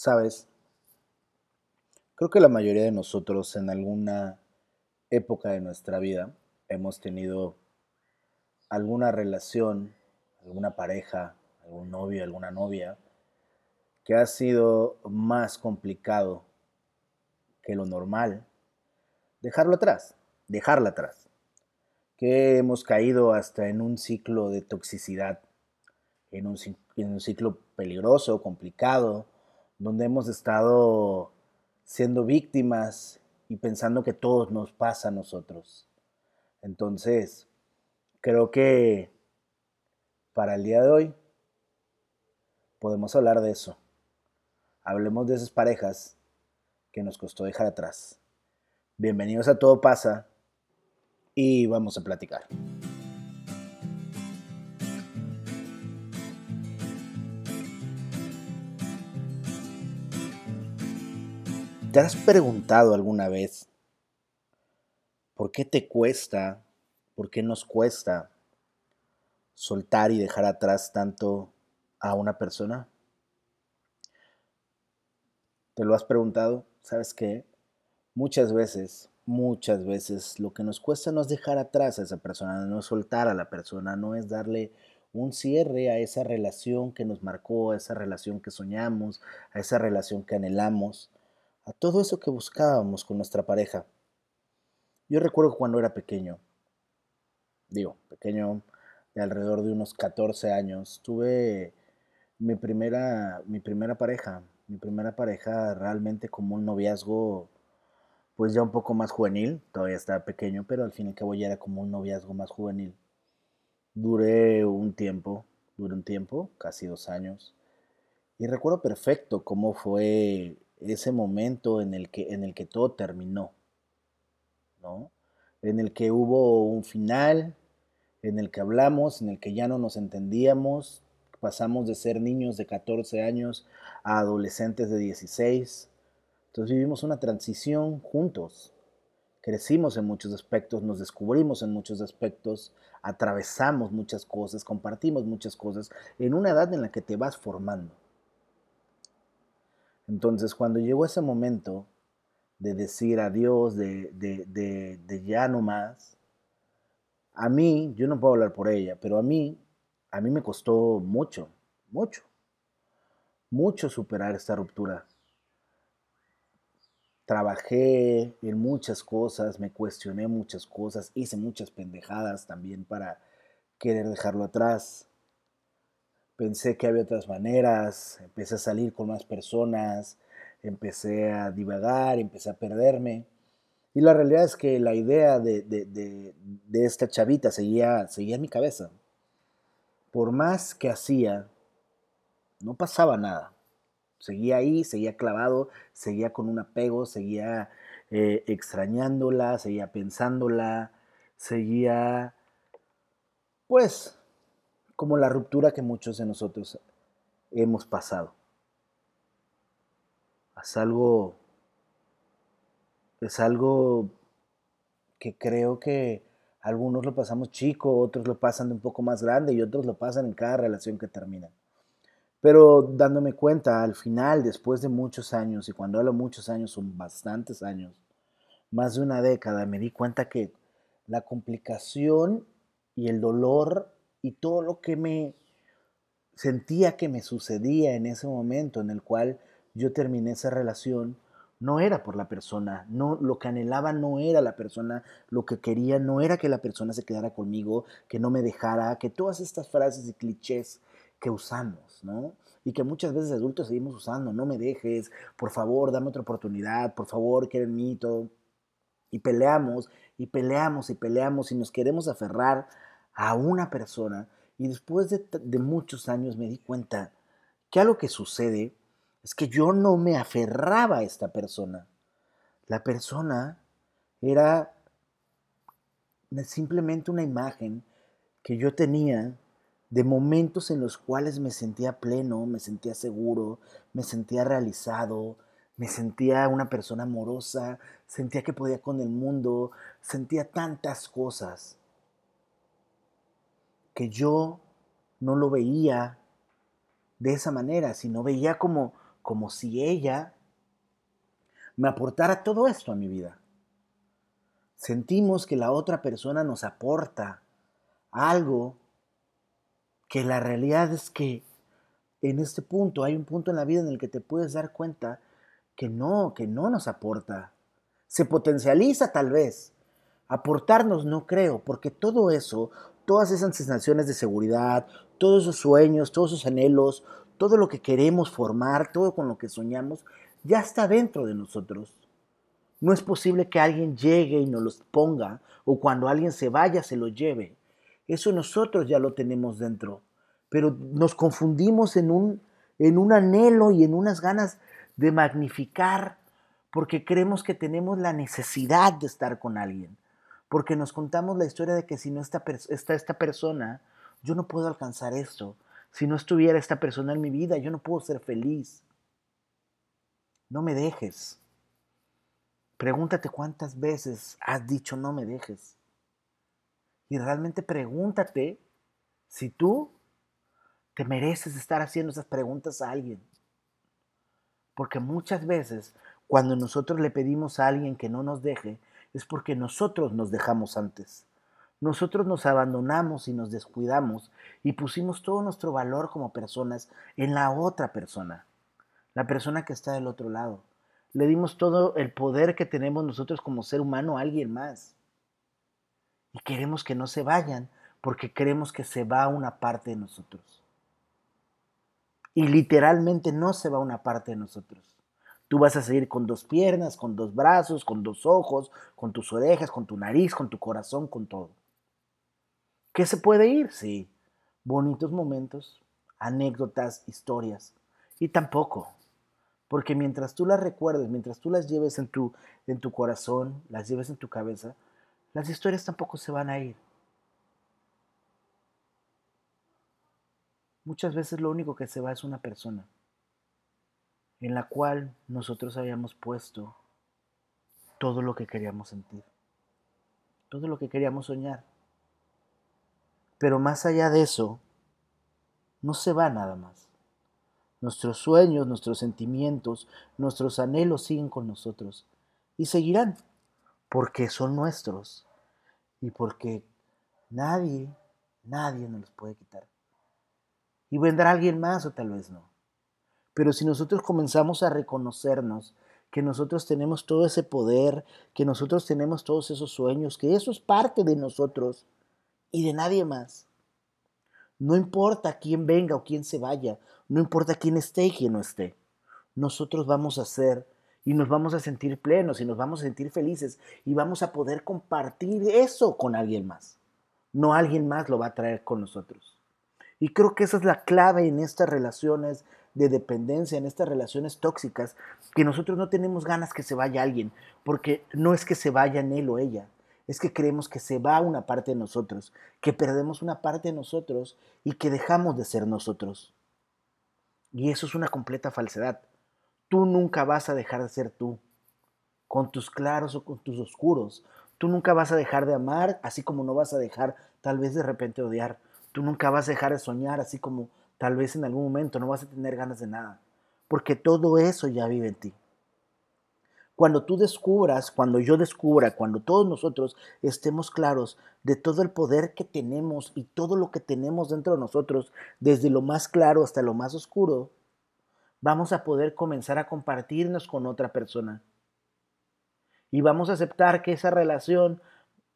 Sabes, creo que la mayoría de nosotros en alguna época de nuestra vida hemos tenido alguna relación, alguna pareja, algún novio, alguna novia, que ha sido más complicado que lo normal dejarlo atrás, dejarla atrás, que hemos caído hasta en un ciclo de toxicidad, en un, en un ciclo peligroso, complicado, donde hemos estado siendo víctimas y pensando que todo nos pasa a nosotros. Entonces, creo que para el día de hoy podemos hablar de eso. Hablemos de esas parejas que nos costó dejar atrás. Bienvenidos a Todo pasa y vamos a platicar. ¿Te has preguntado alguna vez por qué te cuesta, por qué nos cuesta soltar y dejar atrás tanto a una persona? ¿Te lo has preguntado? ¿Sabes qué? Muchas veces, muchas veces lo que nos cuesta no es dejar atrás a esa persona, no es soltar a la persona, no es darle un cierre a esa relación que nos marcó, a esa relación que soñamos, a esa relación que anhelamos a todo eso que buscábamos con nuestra pareja. Yo recuerdo cuando era pequeño, digo, pequeño de alrededor de unos 14 años, tuve mi primera, mi primera pareja, mi primera pareja realmente como un noviazgo, pues ya un poco más juvenil, todavía estaba pequeño, pero al fin y al cabo ya era como un noviazgo más juvenil. Duré un tiempo, duré un tiempo, casi dos años, y recuerdo perfecto cómo fue ese momento en el que, en el que todo terminó, ¿no? En el que hubo un final, en el que hablamos, en el que ya no nos entendíamos, pasamos de ser niños de 14 años a adolescentes de 16. Entonces vivimos una transición juntos. Crecimos en muchos aspectos, nos descubrimos en muchos aspectos, atravesamos muchas cosas, compartimos muchas cosas en una edad en la que te vas formando. Entonces, cuando llegó ese momento de decir adiós, de, de, ya no más, a mí, yo no puedo hablar por ella, pero a mí, a mí me costó mucho, mucho, mucho superar esta ruptura. Trabajé en muchas cosas, me cuestioné muchas cosas, hice muchas pendejadas también para querer dejarlo atrás pensé que había otras maneras, empecé a salir con más personas, empecé a divagar, empecé a perderme. Y la realidad es que la idea de, esta chavita seguía, seguía en mi cabeza. Por más que hacía, no pasaba nada. Seguía ahí, seguía clavado, seguía con un apego, seguía eh, extrañándola, seguía pensándola, seguía, pues, como la ruptura que muchos de nosotros hemos pasado. Es algo, es algo que creo que algunos lo pasamos chico, otros lo pasan de un poco más grande y otros lo pasan en cada relación que termina. Pero dándome cuenta, al final, después de muchos años, y cuando hablo muchos años son bastantes años, más de una década, me di cuenta que la complicación y el dolor y todo lo que me sentía que me sucedía en ese momento en el cual yo terminé esa relación, no era por la persona, no lo que anhelaba no era la persona, lo que quería no era que la persona se quedara conmigo, que no me dejara, que todas estas frases y clichés que usamos, ¿no? Y que muchas veces adultos seguimos usando, no me dejes, por favor, dame otra oportunidad, por favor, quieren mí, todo. Y peleamos, y peleamos, y peleamos, y nos queremos aferrar a una persona y después de, muchos años me di cuenta que algo que sucede es que yo no me aferraba a esta persona. La persona era simplemente una imagen que yo tenía de momentos en los cuales me sentía pleno, me sentía seguro, me sentía realizado, me sentía una persona amorosa, sentía que podía con el mundo, sentía tantas cosas que yo no lo veía de esa manera, sino veía como, como si ella me aportara todo esto a mi vida. Sentimos que la otra persona nos aporta algo que la realidad es que en este punto hay un punto en la vida en el que te puedes dar cuenta que no, que no nos aporta. Se potencializa tal vez. Aportarnos no creo, porque todo eso, todas esas sensaciones de seguridad, todos esos sueños, todos esos anhelos, todo lo que queremos formar, todo con lo que soñamos, ya está dentro de nosotros. No es posible que alguien llegue y nos los ponga o cuando alguien se vaya se lo lleve. Eso nosotros ya lo tenemos dentro. Pero nos confundimos en un, en un anhelo y en unas ganas de magnificar porque creemos que tenemos la necesidad de estar con alguien. Porque nos contamos la historia de que si no está, está esta persona, yo no puedo alcanzar esto. Si no estuviera esta persona en mi vida, yo no puedo ser feliz. No me dejes. Pregúntate cuántas veces has dicho no me dejes. Y realmente pregúntate si tú te mereces estar haciendo esas preguntas a alguien. Porque muchas veces cuando nosotros le pedimos a alguien que no nos deje, es porque nosotros nos dejamos antes. Nosotros nos abandonamos y nos descuidamos y pusimos todo nuestro valor como personas en la otra persona, la persona que está del otro lado. Le dimos todo el poder que tenemos nosotros como ser humano a alguien más. Y queremos que no se vayan porque queremos que se va una parte de nosotros. Y literalmente no se va una parte de nosotros. Tú vas a seguir con dos piernas, con dos brazos, con dos ojos, con tus orejas, con tu nariz, con tu corazón, con todo. ¿Qué se puede ir? Sí, bonitos momentos, anécdotas, historias. Y tampoco, porque mientras tú las recuerdes, mientras tú las lleves en tu, en tu corazón, las lleves en tu cabeza, las historias tampoco se van a ir. Muchas veces lo único que se va es una persona en la cual nosotros habíamos puesto todo lo que queríamos sentir, todo lo que queríamos soñar. Pero más allá de eso, no se va nada más. Nuestros sueños, nuestros sentimientos, nuestros anhelos siguen con nosotros y seguirán porque son nuestros y porque nadie, nadie nos los puede quitar. Y vendrá alguien más o tal vez no. Pero si nosotros comenzamos a reconocernos que nosotros tenemos todo ese poder, que nosotros tenemos todos esos sueños, que eso es parte de nosotros y de nadie más. No importa quién venga o quién se vaya, no importa quién esté y quién no esté. Nosotros vamos a ser y nos vamos a sentir plenos y nos vamos a sentir felices y vamos a poder compartir eso con alguien más. No alguien más lo va a traer con nosotros. Y creo que esa es la clave en estas relaciones de dependencia, en estas relaciones tóxicas, que nosotros no tenemos ganas que se vaya alguien, porque no es que se vaya él o ella, es que creemos que se va una parte de nosotros, que perdemos una parte de nosotros y que dejamos de ser nosotros. Y eso es una completa falsedad. Tú nunca vas a dejar de ser tú, con tus claros o con tus oscuros. Tú nunca vas a dejar de amar, así como no vas a dejar tal vez de repente odiar. Tú nunca vas a dejar de soñar, así como Tal vez en algún momento no vas a tener ganas de nada, porque todo eso ya vive en ti. Cuando tú descubras, cuando yo descubra, cuando todos nosotros estemos claros de todo el poder que tenemos y todo lo que tenemos dentro de nosotros, desde lo más claro hasta lo más oscuro, vamos a poder comenzar a compartirnos con otra persona. Y vamos a aceptar que esa relación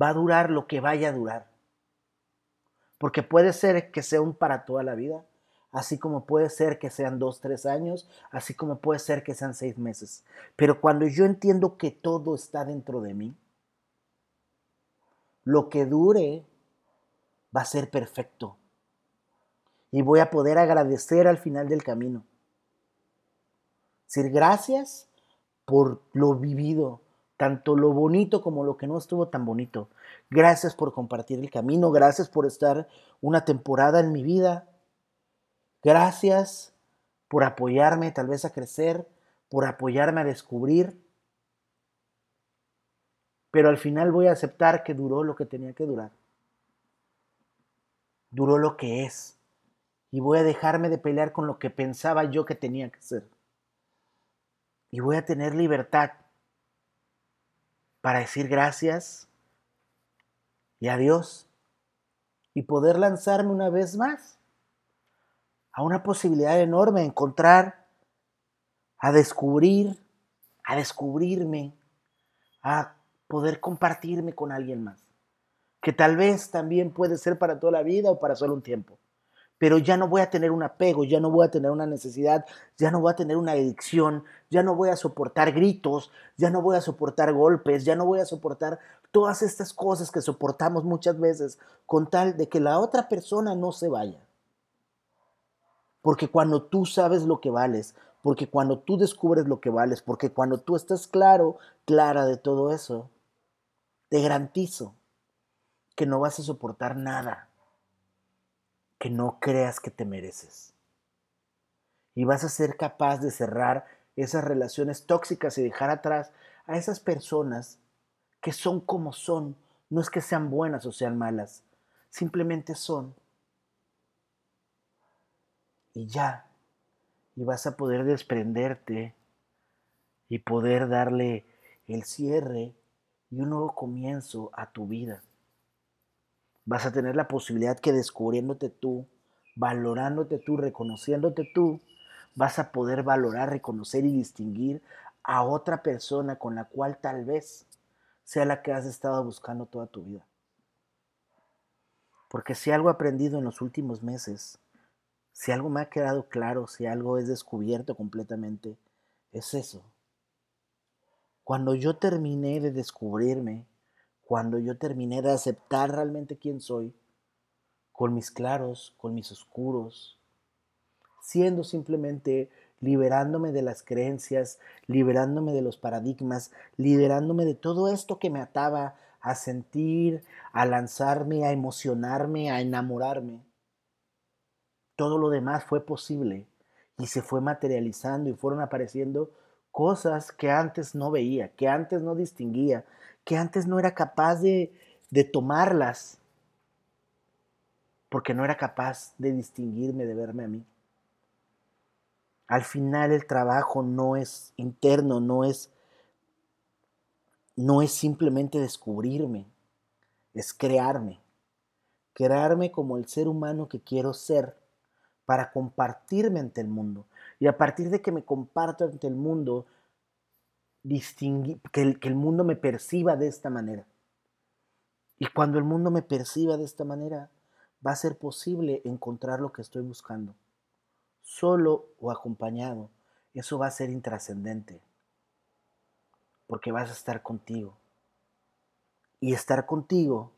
va a durar lo que vaya a durar. Porque puede ser que sea un para toda la vida, así como puede ser que sean dos, tres años, así como puede ser que sean seis meses. Pero cuando yo entiendo que todo está dentro de mí, lo que dure va a ser perfecto. Y voy a poder agradecer al final del camino. Decir gracias por lo vivido, tanto lo bonito como lo que no estuvo tan bonito. Gracias por compartir el camino, gracias por estar una temporada en mi vida, Gracias por apoyarme tal vez a crecer, por apoyarme a descubrir. Pero al final voy a aceptar que duró lo que tenía que durar. Duró lo que es. Y voy a dejarme de pelear con lo que pensaba yo que tenía que ser. y voy a tener libertad para decir gracias y adiós y poder lanzarme una vez más a una posibilidad enorme, a encontrar, a descubrir, a descubrirme, a poder compartirme con alguien más, que tal vez también puede ser para toda la vida o para solo un tiempo. Pero ya no voy a tener un apego, ya no voy a tener una necesidad, ya no voy a tener una adicción, ya no voy a soportar gritos, ya no voy a soportar golpes, ya no voy a soportar todas estas cosas que soportamos muchas veces con tal de que la otra persona no se vaya. Porque cuando tú sabes lo que vales, porque cuando tú descubres lo que vales, porque cuando tú estás claro, clara de todo eso, te garantizo que no vas a soportar nada que no creas que te mereces. Y vas a ser capaz de cerrar esas relaciones tóxicas y dejar atrás a esas personas que son como son. No es que sean buenas o sean malas, simplemente son y ya. Y vas a poder desprenderte y poder darle el cierre y un nuevo comienzo a tu vida. Vas a tener la posibilidad que descubriéndote tú, valorándote tú, reconociéndote tú, vas a poder valorar, reconocer y distinguir a otra persona con la cual tal vez sea la que has estado buscando toda tu vida. Porque si algo he aprendido en los últimos meses si algo me ha quedado claro, si algo es descubierto completamente, es eso. Cuando yo terminé de descubrirme, cuando yo terminé de aceptar realmente quién soy, con mis claros, con mis oscuros, siendo simplemente liberándome de las creencias, liberándome de los paradigmas, liberándome de todo esto que me ataba a sentir, a lanzarme, a emocionarme, a enamorarme todo lo demás fue posible y se fue materializando y fueron apareciendo cosas que antes no veía, que antes no distinguía, que antes no era capaz de, de tomarlas, porque no era capaz de distinguirme, de verme a mí. Al final el trabajo no es interno, no es no es simplemente descubrirme, es crearme. Crearme como el ser humano que quiero ser para compartirme ante el mundo. Y a partir de que me comparto ante el mundo, que el, que el mundo me perciba de esta manera. Y cuando el mundo me perciba de esta manera, va a ser posible encontrar lo que estoy buscando. Solo o acompañado, eso va a ser intrascendente. Porque vas a estar contigo. Y estar contigo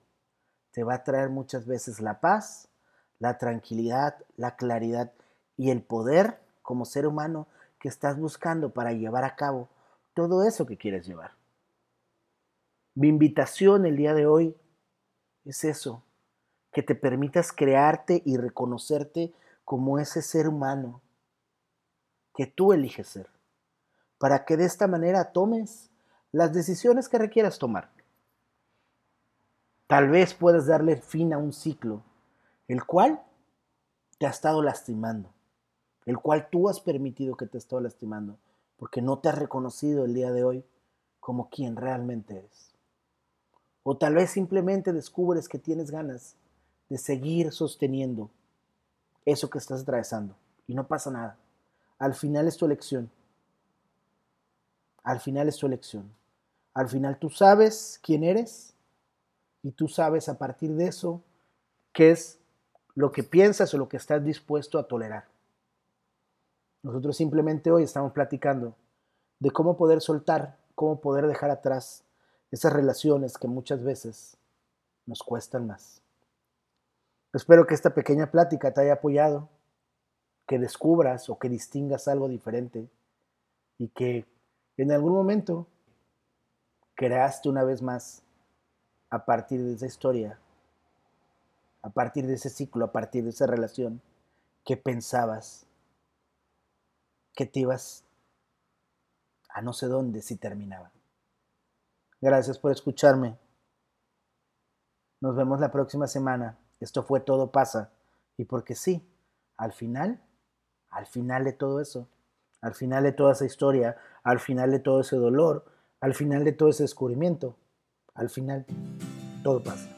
te va a traer muchas veces la paz la tranquilidad, la claridad y el poder como ser humano que estás buscando para llevar a cabo todo eso que quieres llevar. Mi invitación el día de hoy es eso, que te permitas crearte y reconocerte como ese ser humano que tú eliges ser, para que de esta manera tomes las decisiones que requieras tomar. Tal vez puedas darle fin a un ciclo el cual te ha estado lastimando, el cual tú has permitido que te esté lastimando, porque no te has reconocido el día de hoy como quien realmente eres. O tal vez simplemente descubres que tienes ganas de seguir sosteniendo eso que estás atravesando y no pasa nada. Al final es tu elección. Al final es tu elección. Al final tú sabes quién eres y tú sabes a partir de eso qué es lo que piensas o lo que estás dispuesto a tolerar. Nosotros simplemente hoy estamos platicando de cómo poder soltar, cómo poder dejar atrás esas relaciones que muchas veces nos cuestan más. Espero que esta pequeña plática te haya apoyado, que descubras o que distingas algo diferente y que en algún momento creaste una vez más a partir de esa historia a partir de ese ciclo, a partir de esa relación, que pensabas que te ibas a no sé dónde si terminaba. Gracias por escucharme. Nos vemos la próxima semana. Esto fue Todo pasa. Y porque sí, al final, al final de todo eso, Al final de toda esa historia, al final de todo ese dolor, al final de todo ese descubrimiento, al final todo pasa.